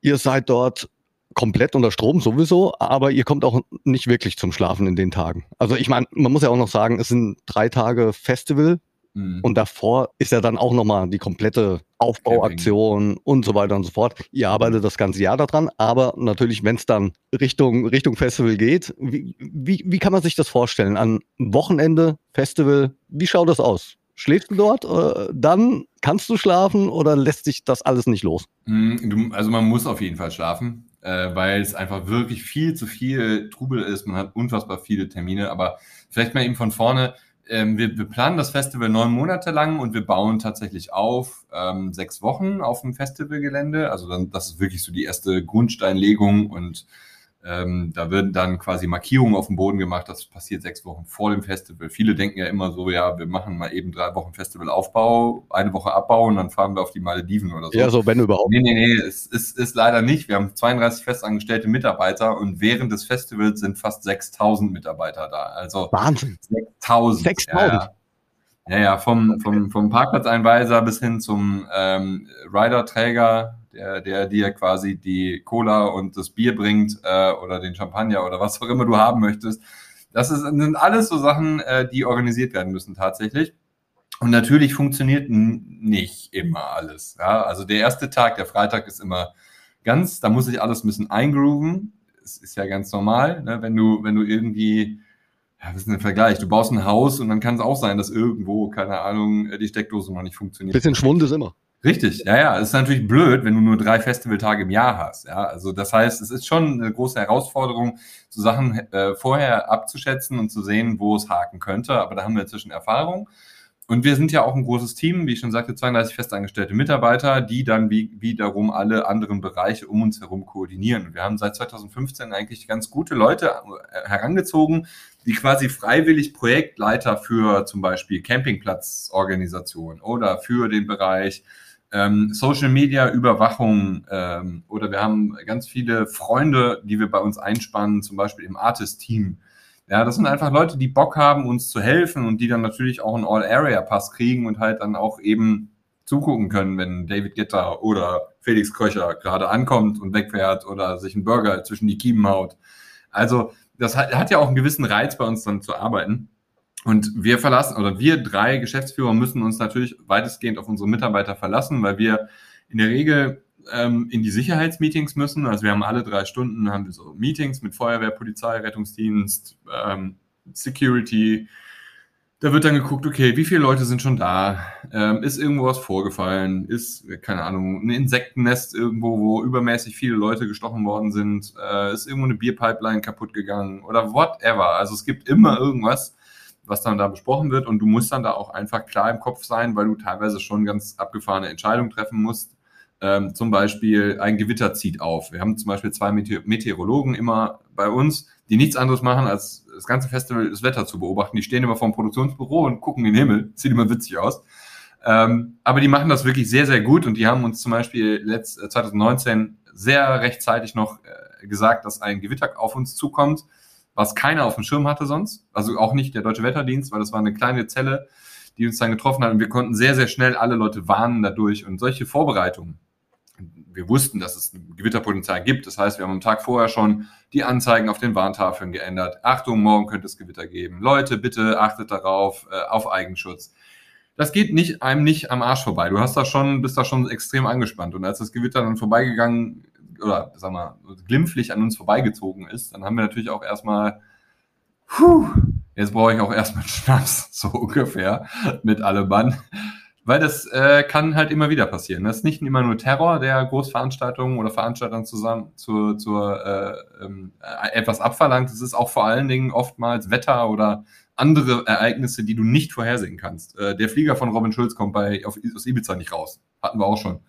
ihr seid dort komplett unter Strom sowieso, aber ihr kommt auch nicht wirklich zum Schlafen in den Tagen. Also ich meine, man muss ja auch noch sagen, es sind drei Tage Festival Mhm. Und davor ist ja dann auch nochmal die komplette Aufbauaktion und so weiter und so fort. Ihr arbeitet das ganze Jahr daran, aber natürlich, wenn es dann Richtung, Richtung Festival geht, wie, wie, wie kann man sich das vorstellen? An Wochenende, Festival, wie schaut das aus? Schläfst du dort? Äh, dann kannst du schlafen oder lässt sich das alles nicht los? Mhm, also man muss auf jeden Fall schlafen, äh, weil es einfach wirklich viel zu viel Trubel ist. Man hat unfassbar viele Termine, aber vielleicht mal eben von vorne ähm, wir, wir, planen das Festival neun Monate lang und wir bauen tatsächlich auf ähm, sechs Wochen auf dem Festivalgelände. Also dann, das ist wirklich so die erste Grundsteinlegung und ähm, da werden dann quasi Markierungen auf dem Boden gemacht. Das passiert sechs Wochen vor dem Festival. Viele denken ja immer so, ja, wir machen mal eben drei Wochen Festivalaufbau, eine Woche Abbau und dann fahren wir auf die Malediven oder so. Ja, so wenn überhaupt. Nee, nee, nee, es ist, ist leider nicht. Wir haben 32 festangestellte Mitarbeiter und während des Festivals sind fast 6000 Mitarbeiter da. Also Wahnsinn. 6000. 6000. Ja, ja, ja, vom, vom, vom Parkplatzeinweiser bis hin zum ähm, Rider-Träger, der, der dir quasi die Cola und das Bier bringt äh, oder den Champagner oder was auch immer du haben möchtest. Das ist, sind alles so Sachen, äh, die organisiert werden müssen tatsächlich. Und natürlich funktioniert nicht immer alles. Ja? Also der erste Tag, der Freitag ist immer ganz, da muss sich alles ein bisschen eingrooven. Das ist ja ganz normal, ne? wenn du, wenn du irgendwie, ja, was ist der Vergleich? Du baust ein Haus und dann kann es auch sein, dass irgendwo, keine Ahnung, die Steckdose noch nicht funktioniert. Bisschen Schwund ist immer. Richtig, ja, ja. Es ist natürlich blöd, wenn du nur drei Festivaltage im Jahr hast. Ja, also das heißt, es ist schon eine große Herausforderung, so Sachen äh, vorher abzuschätzen und zu sehen, wo es haken könnte. Aber da haben wir inzwischen Erfahrung. Und wir sind ja auch ein großes Team, wie ich schon sagte, 32 festangestellte Mitarbeiter, die dann wie, wiederum alle anderen Bereiche um uns herum koordinieren. Wir haben seit 2015 eigentlich ganz gute Leute äh, herangezogen, die quasi freiwillig Projektleiter für zum Beispiel Campingplatzorganisation oder für den Bereich ähm, Social Media Überwachung ähm, oder wir haben ganz viele Freunde, die wir bei uns einspannen, zum Beispiel im Artist-Team. Ja, das sind einfach Leute, die Bock haben, uns zu helfen und die dann natürlich auch einen All-Area-Pass kriegen und halt dann auch eben zugucken können, wenn David Gitter oder Felix Köcher gerade ankommt und wegfährt oder sich einen Burger zwischen die Kiemen haut. Also das hat, hat ja auch einen gewissen Reiz bei uns dann zu arbeiten. Und wir verlassen, oder wir drei Geschäftsführer müssen uns natürlich weitestgehend auf unsere Mitarbeiter verlassen, weil wir in der Regel ähm, in die Sicherheitsmeetings müssen. Also wir haben alle drei Stunden haben wir so Meetings mit Feuerwehr, Polizei, Rettungsdienst, ähm, Security. Da wird dann geguckt, okay, wie viele Leute sind schon da? Ähm, ist irgendwo was vorgefallen? Ist, keine Ahnung, ein Insektennest irgendwo, wo übermäßig viele Leute gestochen worden sind? Äh, ist irgendwo eine Bierpipeline kaputt gegangen? Oder whatever. Also es gibt immer irgendwas, was dann da besprochen wird und du musst dann da auch einfach klar im Kopf sein, weil du teilweise schon ganz abgefahrene Entscheidungen treffen musst. Ähm, zum Beispiel ein Gewitter zieht auf. Wir haben zum Beispiel zwei Meteor Meteorologen immer bei uns, die nichts anderes machen, als das ganze Festival das Wetter zu beobachten. Die stehen immer vor dem Produktionsbüro und gucken in den Himmel. <laughs> Sieht immer witzig aus. Ähm, aber die machen das wirklich sehr, sehr gut und die haben uns zum Beispiel letzt, 2019 äh, sehr rechtzeitig noch äh, gesagt, dass ein Gewitter auf uns zukommt was keiner auf dem Schirm hatte sonst. Also auch nicht der Deutsche Wetterdienst, weil das war eine kleine Zelle, die uns dann getroffen hat. Und wir konnten sehr, sehr schnell alle Leute warnen dadurch. Und solche Vorbereitungen, wir wussten, dass es ein Gewitterpotenzial gibt. Das heißt, wir haben am Tag vorher schon die Anzeigen auf den Warntafeln geändert. Achtung, morgen könnte es Gewitter geben. Leute, bitte achtet darauf, äh, auf Eigenschutz. Das geht nicht, einem nicht am Arsch vorbei. Du hast da schon, bist da schon extrem angespannt. Und als das Gewitter dann vorbeigegangen oder sag mal, glimpflich an uns vorbeigezogen ist, dann haben wir natürlich auch erstmal, puh, jetzt brauche ich auch erstmal Schnaps, <laughs> so ungefähr, mit allem Mann. Weil das äh, kann halt immer wieder passieren. Das ist nicht immer nur Terror, der Großveranstaltungen oder Veranstaltern zusammen zu, zur äh, ähm, äh, etwas abverlangt. Es ist auch vor allen Dingen oftmals Wetter oder andere Ereignisse, die du nicht vorhersehen kannst. Äh, der Flieger von Robin Schulz kommt bei, auf, aus Ibiza nicht raus. Hatten wir auch schon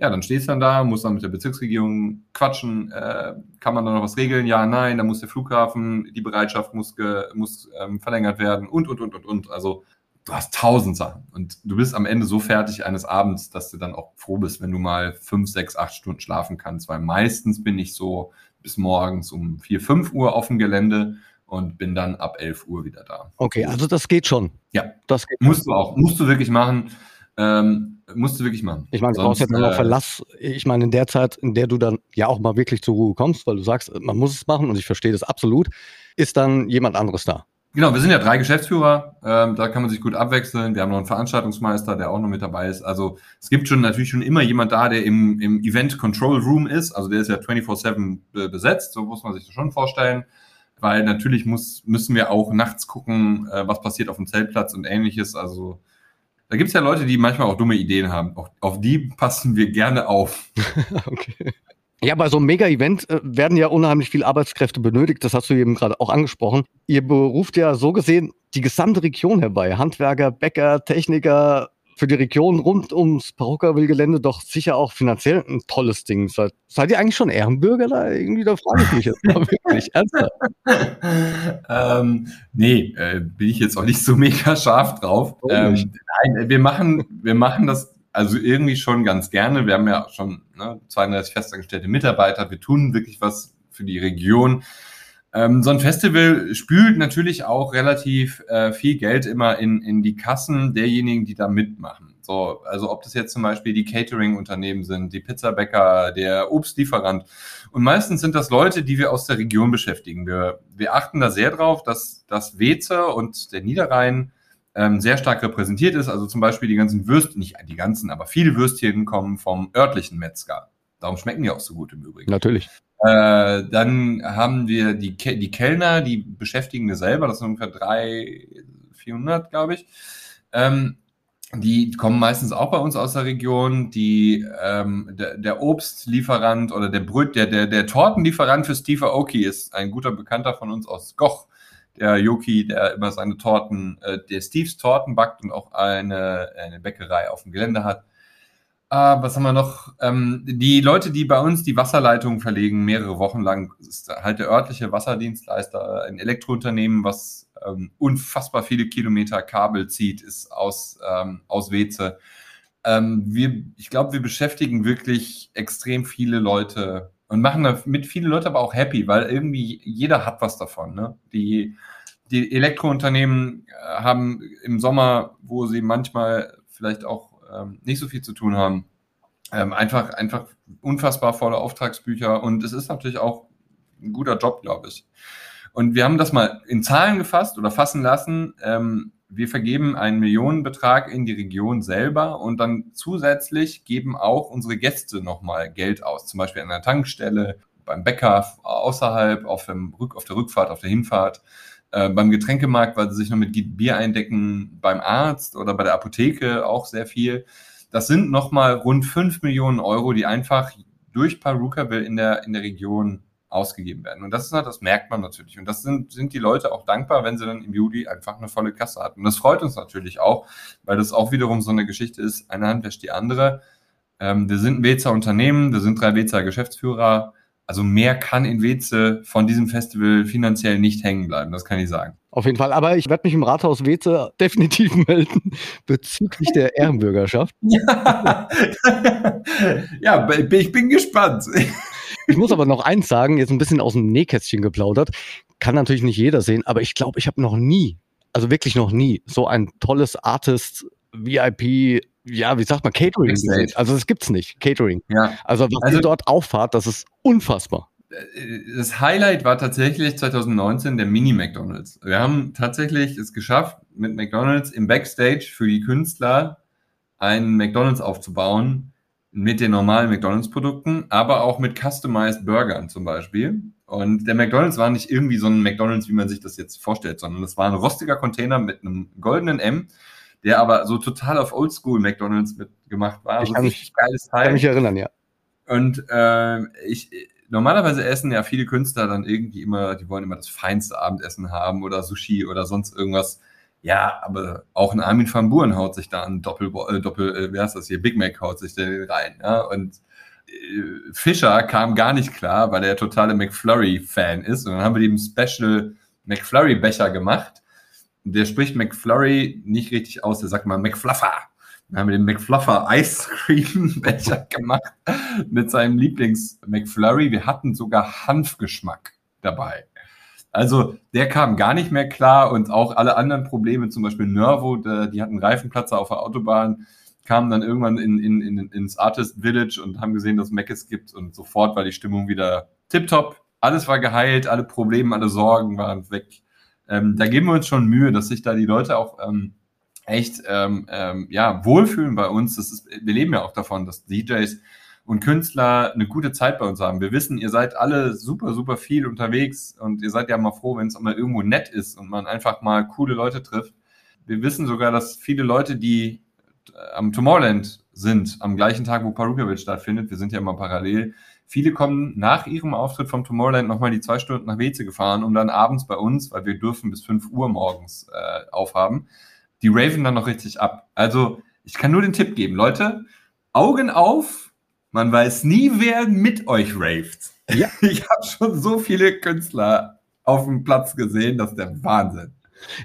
ja, dann stehst du dann da, musst dann mit der Bezirksregierung quatschen, äh, kann man da noch was regeln? Ja, nein, dann muss der Flughafen, die Bereitschaft muss, muss ähm, verlängert werden und, und, und, und, und. Also du hast tausend Sachen und du bist am Ende so fertig eines Abends, dass du dann auch froh bist, wenn du mal fünf, sechs, acht Stunden schlafen kannst, weil meistens bin ich so bis morgens um vier, fünf Uhr auf dem Gelände und bin dann ab elf Uhr wieder da. Okay, also das geht schon. Ja, das geht musst schon. du auch, musst du wirklich machen. Ähm, musst du wirklich machen. Ich meine, du brauchst jetzt äh, noch Verlass. Ich meine, in der Zeit, in der du dann ja auch mal wirklich zur Ruhe kommst, weil du sagst, man muss es machen und ich verstehe das absolut, ist dann jemand anderes da. Genau, wir sind ja drei Geschäftsführer, ähm, da kann man sich gut abwechseln. Wir haben noch einen Veranstaltungsmeister, der auch noch mit dabei ist. Also es gibt schon natürlich schon immer jemand da, der im, im Event Control Room ist. Also der ist ja 24-7 besetzt, so muss man sich das schon vorstellen. Weil natürlich muss, müssen wir auch nachts gucken, äh, was passiert auf dem Zeltplatz und ähnliches. Also da gibt es ja Leute, die manchmal auch dumme Ideen haben. Auch, auf die passen wir gerne auf. <laughs> okay. Ja, bei so einem Mega-Event äh, werden ja unheimlich viele Arbeitskräfte benötigt. Das hast du eben gerade auch angesprochen. Ihr beruft ja so gesehen die gesamte Region herbei. Handwerker, Bäcker, Techniker, für die Region rund ums Parockerville-Gelände doch sicher auch finanziell ein tolles Ding. Seid, seid ihr eigentlich schon Ehrenbürger da? Irgendwie, da frage ich mich jetzt mal wirklich ernsthaft. <laughs> ähm, nee, äh, bin ich jetzt auch nicht so mega scharf drauf. Oh, ähm, nein, wir machen, wir machen das also irgendwie schon ganz gerne. Wir haben ja schon ne, 32 festangestellte Mitarbeiter. Wir tun wirklich was für die Region. Ähm, so ein Festival spült natürlich auch relativ äh, viel Geld immer in, in die Kassen derjenigen, die da mitmachen. So, also ob das jetzt zum Beispiel die Catering-Unternehmen sind, die Pizzabäcker, der Obstlieferant. Und meistens sind das Leute, die wir aus der Region beschäftigen. Wir, wir achten da sehr drauf, dass das Weze und der Niederrhein ähm, sehr stark repräsentiert ist. Also zum Beispiel die ganzen Würstchen, nicht die ganzen, aber viele Würstchen kommen vom örtlichen Metzger. Darum schmecken die auch so gut im Übrigen. Natürlich. Äh, dann haben wir die, Ke die Kellner, die beschäftigen wir selber, das sind ungefähr 300, 400, glaube ich. Ähm, die kommen meistens auch bei uns aus der Region. Die, ähm, der, der Obstlieferant oder der Bröt, der, der, der Tortenlieferant für Steve Aoki ist ein guter Bekannter von uns aus Goch. Der Yoki, der immer seine Torten, äh, der Steves Torten backt und auch eine, eine Bäckerei auf dem Gelände hat. Ah, was haben wir noch? Ähm, die Leute, die bei uns die Wasserleitung verlegen, mehrere Wochen lang, ist halt der örtliche Wasserdienstleister, ein Elektrounternehmen, was ähm, unfassbar viele Kilometer Kabel zieht, ist aus, ähm, aus Weze. Ähm, wir, ich glaube, wir beschäftigen wirklich extrem viele Leute und machen damit viele Leute aber auch happy, weil irgendwie jeder hat was davon. Ne? Die, die Elektrounternehmen äh, haben im Sommer, wo sie manchmal vielleicht auch ähm, nicht so viel zu tun haben. Ähm, einfach, einfach unfassbar volle Auftragsbücher und es ist natürlich auch ein guter Job, glaube ich. Und wir haben das mal in Zahlen gefasst oder fassen lassen. Ähm, wir vergeben einen Millionenbetrag in die Region selber und dann zusätzlich geben auch unsere Gäste nochmal Geld aus, zum Beispiel an der Tankstelle, beim Bäcker außerhalb, auf, dem Rück, auf der Rückfahrt, auf der Hinfahrt. Äh, beim Getränkemarkt, weil sie sich noch mit Bier eindecken, beim Arzt oder bei der Apotheke auch sehr viel. Das sind nochmal rund 5 Millionen Euro, die einfach durch Parucaville in der, in der Region ausgegeben werden. Und das ist halt, das merkt man natürlich. Und das sind, sind die Leute auch dankbar, wenn sie dann im Juli einfach eine volle Kasse hatten. Und das freut uns natürlich auch, weil das auch wiederum so eine Geschichte ist, eine Hand wäscht die andere. Ähm, wir sind ein Wezer Unternehmen, wir sind drei Wezer Geschäftsführer. Also mehr kann in Weze von diesem Festival finanziell nicht hängen bleiben, das kann ich sagen. Auf jeden Fall, aber ich werde mich im Rathaus Weze <laughs> definitiv melden <laughs> bezüglich der Ehrenbürgerschaft. <laughs> Ja, ja ich bin gespannt. Ich muss aber noch eins sagen, jetzt ein bisschen aus dem Nähkästchen geplaudert. Kann natürlich nicht jeder sehen, aber ich glaube, ich habe noch nie, also wirklich noch nie, so ein tolles Artist VIP ja, wie sagt man, Catering. Backstage. Also das gibt's nicht, Catering. Ja. Also was also, ihr dort auffahrt, das ist unfassbar. Das Highlight war tatsächlich 2019 der Mini-McDonalds. Wir haben tatsächlich es geschafft, mit McDonalds im Backstage für die Künstler einen McDonalds aufzubauen mit den normalen McDonalds-Produkten, aber auch mit customized Burgern zum Beispiel. Und der McDonalds war nicht irgendwie so ein McDonalds, wie man sich das jetzt vorstellt, sondern es war ein rostiger Container mit einem goldenen M der aber so total auf Oldschool McDonalds mitgemacht war. Ich so kann, mich, geiles Teil. kann mich erinnern, ja. Und äh, ich normalerweise essen ja viele Künstler dann irgendwie immer, die wollen immer das feinste Abendessen haben oder Sushi oder sonst irgendwas. Ja, aber auch ein Armin van Buren haut sich da ein Doppel, äh, Doppel, äh, wer ist das hier? Big Mac haut sich da rein. Ja? Und äh, Fischer kam gar nicht klar, weil er totale McFlurry-Fan ist. Und dann haben wir dem Special McFlurry-Becher gemacht der spricht McFlurry nicht richtig aus, der sagt mal McFluffer. Dann haben wir den McFluffer Ice Cream <laughs> Becher gemacht mit seinem Lieblings McFlurry. Wir hatten sogar Hanfgeschmack dabei. Also der kam gar nicht mehr klar und auch alle anderen Probleme, zum Beispiel Nervo, die hatten Reifenplatzer auf der Autobahn, kamen dann irgendwann in, in, in, ins Artist Village und haben gesehen, dass Mac es gibt und sofort war die Stimmung wieder tipptopp. Alles war geheilt, alle Probleme, alle Sorgen waren weg ähm, da geben wir uns schon Mühe, dass sich da die Leute auch ähm, echt ähm, ähm, ja, wohlfühlen bei uns. Das ist, wir leben ja auch davon, dass DJs und Künstler eine gute Zeit bei uns haben. Wir wissen, ihr seid alle super, super viel unterwegs und ihr seid ja mal froh, wenn es mal irgendwo nett ist und man einfach mal coole Leute trifft. Wir wissen sogar, dass viele Leute, die äh, am Tomorrowland sind, am gleichen Tag, wo Parukovic stattfindet, wir sind ja immer parallel, viele kommen nach ihrem Auftritt vom Tomorrowland nochmal die zwei Stunden nach Weze gefahren, um dann abends bei uns, weil wir dürfen bis 5 Uhr morgens äh, aufhaben, die raven dann noch richtig ab. Also ich kann nur den Tipp geben, Leute, Augen auf, man weiß nie, wer mit euch raved. Ja. <laughs> Ich habe schon so viele Künstler auf dem Platz gesehen, das ist der Wahnsinn.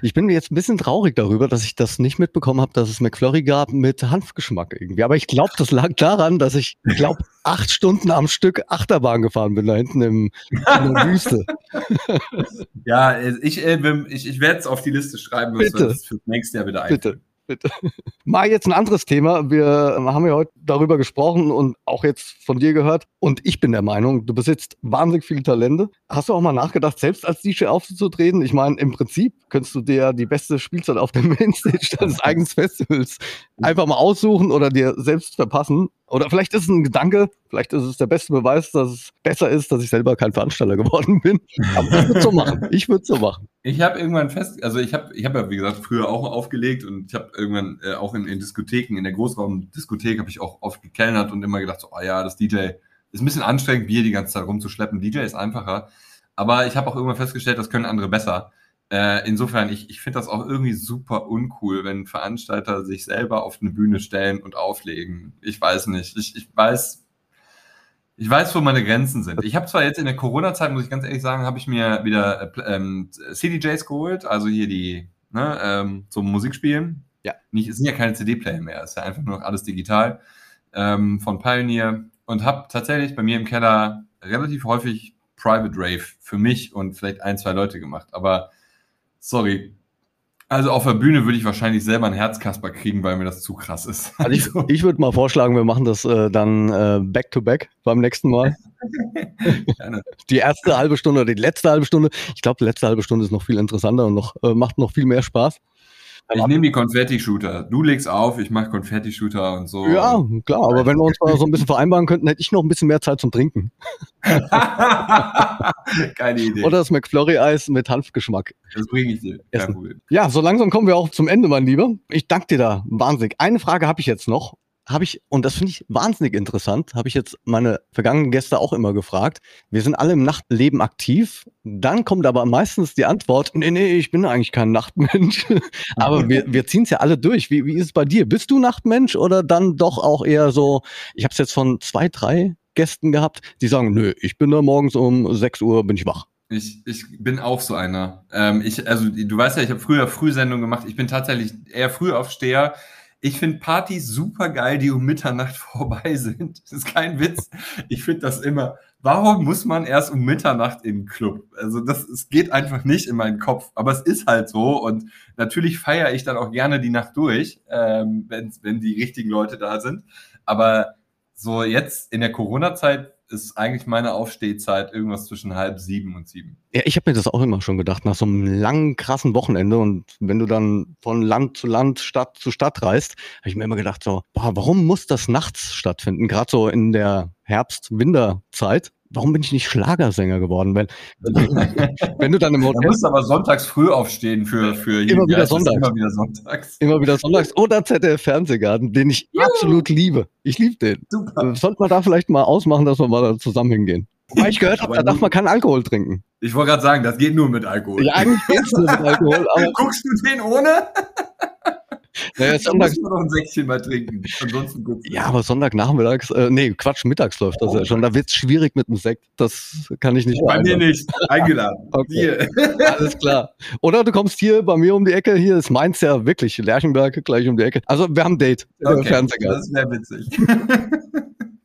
Ich bin jetzt ein bisschen traurig darüber, dass ich das nicht mitbekommen habe, dass es McFlurry gab mit Hanfgeschmack irgendwie. Aber ich glaube, das lag daran, dass ich, glaube, acht Stunden am Stück Achterbahn gefahren bin, da hinten im, in der Wüste. <laughs> ja, ich, äh, ich, ich werde es auf die Liste schreiben, was Bitte. für das nächste Jahr wieder ein. Bitte bitte. <laughs> Mal jetzt ein anderes Thema. Wir haben ja heute darüber gesprochen und auch jetzt von dir gehört. Und ich bin der Meinung, du besitzt wahnsinnig viele Talente. Hast du auch mal nachgedacht, selbst als DJ aufzutreten? Ich meine, im Prinzip könntest du dir die beste Spielzeit auf dem <laughs> Mainstage deines <laughs> eigenen Festivals einfach mal aussuchen oder dir selbst verpassen. Oder vielleicht ist es ein Gedanke, vielleicht ist es der beste Beweis, dass es besser ist, dass ich selber kein Veranstalter geworden bin. Aber ich würde <laughs> so machen. Ich würde so machen. Ich habe irgendwann fest, also ich habe, ich habe ja wie gesagt früher auch aufgelegt und ich habe irgendwann äh, auch in, in Diskotheken, in der Großraumdiskothek habe ich auch oft gekellnert und immer gedacht, so, oh ja, das DJ ist ein bisschen anstrengend, Bier die ganze Zeit rumzuschleppen. DJ ist einfacher. Aber ich habe auch irgendwann festgestellt, das können andere besser. Äh, insofern, ich, ich finde das auch irgendwie super uncool, wenn Veranstalter sich selber auf eine Bühne stellen und auflegen. Ich weiß nicht. Ich, ich weiß, ich weiß, wo meine Grenzen sind. Ich habe zwar jetzt in der Corona-Zeit, muss ich ganz ehrlich sagen, habe ich mir wieder äh, ähm, CDJs geholt, also hier die ne, ähm, zum Musikspielen. Ja. Nicht, es sind ja keine CD-Player mehr, es ist ja einfach nur noch alles digital ähm, von Pioneer und habe tatsächlich bei mir im Keller relativ häufig Private Rave für mich und vielleicht ein, zwei Leute gemacht. Aber sorry. Also auf der Bühne würde ich wahrscheinlich selber einen Herzkasper kriegen, weil mir das zu krass ist. <laughs> Also ich, ich würde mal vorschlagen, wir machen das äh, dann äh, back to back beim nächsten Mal. <laughs> die erste halbe Stunde oder die letzte halbe Stunde. Ich glaube, die letzte halbe Stunde ist noch viel interessanter und noch, äh, macht noch viel mehr Spaß. Ich nehme die Konfetti-Shooter. Du legst auf, ich mache Konfetti-Shooter und so. Ja, klar, aber wenn wir uns mal so ein bisschen vereinbaren könnten, hätte ich noch ein bisschen mehr Zeit zum Trinken. <laughs> Keine Idee. Oder das McFlurry-Eis mit Hanfgeschmack. Das bringe ich dir. Kein Problem. Ja, so langsam kommen wir auch zum Ende, mein Lieber. Ich danke dir da wahnsinnig. Eine Frage habe ich jetzt noch habe ich, und das finde ich wahnsinnig interessant, habe ich jetzt meine vergangenen Gäste auch immer gefragt. Wir sind alle im Nachtleben aktiv. Dann kommt aber meistens die Antwort, nee, nee, ich bin eigentlich kein Nachtmensch. <laughs> aber wir, wir ziehen es ja alle durch. Wie, wie ist es bei dir? Bist du Nachtmensch oder dann doch auch eher so, ich habe es jetzt von zwei, drei Gästen gehabt, die sagen, nö, ich bin da morgens um 6 Uhr, bin ich wach. Ich, ich bin auch so einer. Ähm, ich, also du weißt ja, ich habe früher Frühsendungen gemacht. Ich bin tatsächlich eher Frühaufsteher. Ich finde Partys super geil, die um Mitternacht <laughs> vorbei sind. Das ist kein Witz. Ich finde das immer. Warum muss man erst um Mitternacht in den Club? Also das es geht einfach nicht in meinen Kopf. Aber es ist halt so. Und natürlich feiere ich dann auch gerne die Nacht durch, ähm, wenn, wenn die richtigen Leute da sind. Aber so jetzt in der Corona-Zeit ist eigentlich meine Aufstehzeit irgendwas zwischen halb sieben und sieben. Ja, ich habe mir das auch immer schon gedacht, nach so einem langen, krassen Wochenende und wenn du dann von Land zu Land, Stadt zu Stadt reist, habe ich mir immer gedacht, so, boah, warum muss das nachts stattfinden? Gerade so in der Herbst-Winterzeit warum bin ich nicht Schlagersänger geworden? Wenn, <laughs> wenn du dann im Hotel. Du musst aber sonntags früh aufstehen für, für immer wieder sonntags. Immer wieder sonntags. Immer wieder sonntags. Oder ZDF Fernsehgarten, den ich Juhu. absolut liebe. Ich liebe den. Super. Äh, sollte man da vielleicht mal ausmachen, dass wir mal da zusammen hingehen. Wobei ich gehört habe, da darf man keinen Alkohol trinken. Ich wollte gerade sagen, das geht nur mit Alkohol. Ja, eigentlich geht's nur mit Alkohol. <laughs> Aber Guckst du den ohne? Naja, Sonntag, muss man noch ein Säckchen mal trinken. Ansonsten geht's Ja, aber Sonntagnachmittags, äh, nee, Quatsch, mittags läuft das oh. ja schon. Da wird's schwierig mit dem Sekt. Das kann ich nicht Bei mir nicht. Eingeladen. <laughs> okay. <laughs> Alles klar. Oder du kommst hier bei mir um die Ecke. Hier ist Mainz ja wirklich. Lerchenberg gleich um die Ecke. Also wir haben ein Date. Okay, das wäre witzig. <laughs>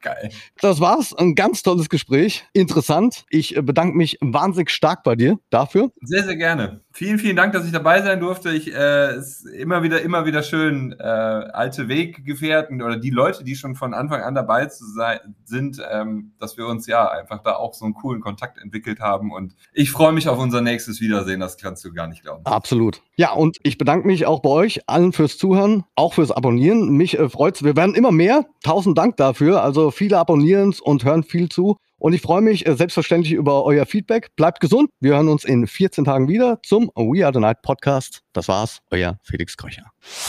Geil. Das war's. Ein ganz tolles Gespräch. Interessant. Ich äh, bedanke mich wahnsinnig stark bei dir dafür. Sehr, sehr gerne. Vielen, vielen Dank, dass ich dabei sein durfte. Ich, äh, ist immer wieder, immer wieder schön, äh, alte Weggefährten oder die Leute, die schon von Anfang an dabei zu sein, sind, ähm, dass wir uns ja einfach da auch so einen coolen Kontakt entwickelt haben. Und ich freue mich auf unser nächstes Wiedersehen. Das kannst du gar nicht glauben. Absolut. Ja, und ich bedanke mich auch bei euch allen fürs Zuhören, auch fürs Abonnieren. Mich äh, freut's. Wir werden immer mehr. Tausend Dank dafür. Also viele abonnieren es und hören viel zu. Und ich freue mich äh, selbstverständlich über euer Feedback. Bleibt gesund. Wir hören uns in 14 Tagen wieder zum We Are the Night Podcast. Das war's, euer Felix Kröcher.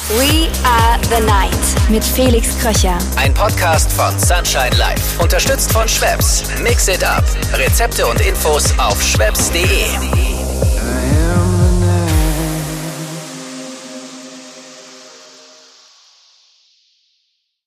We Are the Night mit Felix Kröcher. Ein Podcast von Sunshine Life. Unterstützt von Schwebs. Mix it up. Rezepte und Infos auf schwebs.de.